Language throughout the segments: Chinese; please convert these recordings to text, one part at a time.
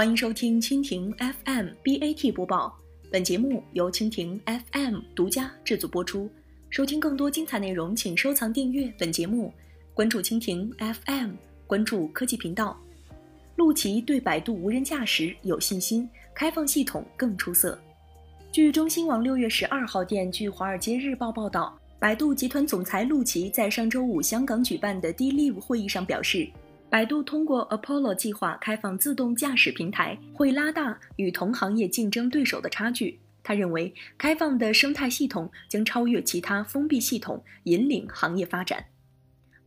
欢迎收听蜻蜓 FM BAT 播报，本节目由蜻蜓 FM 独家制作播出。收听更多精彩内容，请收藏订阅本节目，关注蜻蜓 FM，关注科技频道。陆琪对百度无人驾驶有信心，开放系统更出色。据中新网六月十二号电，据《华尔街日报》报道，百度集团总裁陆琪在上周五香港举办的 D-Live 会议上表示。百度通过 Apollo 计划开放自动驾驶平台，会拉大与同行业竞争对手的差距。他认为，开放的生态系统将超越其他封闭系统，引领行业发展。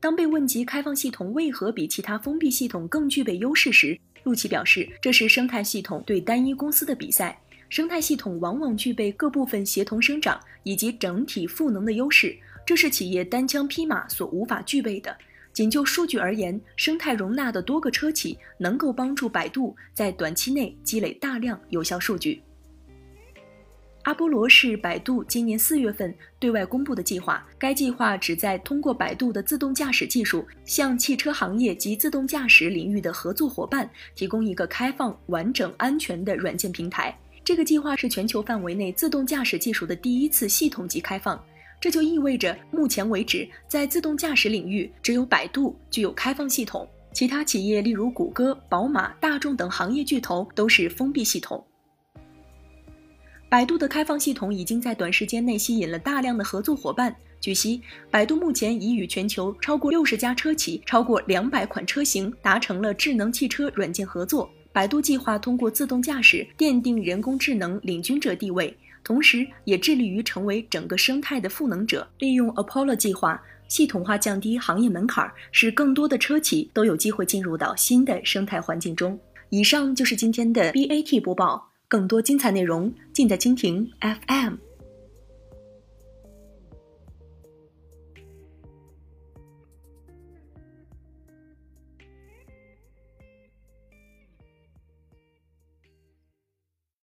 当被问及开放系统为何比其他封闭系统更具备优势时，陆琪表示，这是生态系统对单一公司的比赛。生态系统往往具备各部分协同生长以及整体赋能的优势，这是企业单枪匹马所无法具备的。仅就数据而言，生态容纳的多个车企能够帮助百度在短期内积累大量有效数据。阿波罗是百度今年四月份对外公布的计划，该计划旨在通过百度的自动驾驶技术，向汽车行业及自动驾驶领域的合作伙伴提供一个开放、完整、安全的软件平台。这个计划是全球范围内自动驾驶技术的第一次系统级开放。这就意味着，目前为止，在自动驾驶领域，只有百度具有开放系统，其他企业，例如谷歌、宝马、大众等行业巨头，都是封闭系统。百度的开放系统已经在短时间内吸引了大量的合作伙伴。据悉，百度目前已与全球超过六十家车企、超过两百款车型达成了智能汽车软件合作。百度计划通过自动驾驶奠定人工智能领军者地位。同时，也致力于成为整个生态的赋能者。利用 Apollo 计划，系统化降低行业门槛，使更多的车企都有机会进入到新的生态环境中。以上就是今天的 BAT 播报，更多精彩内容尽在蜻蜓 FM。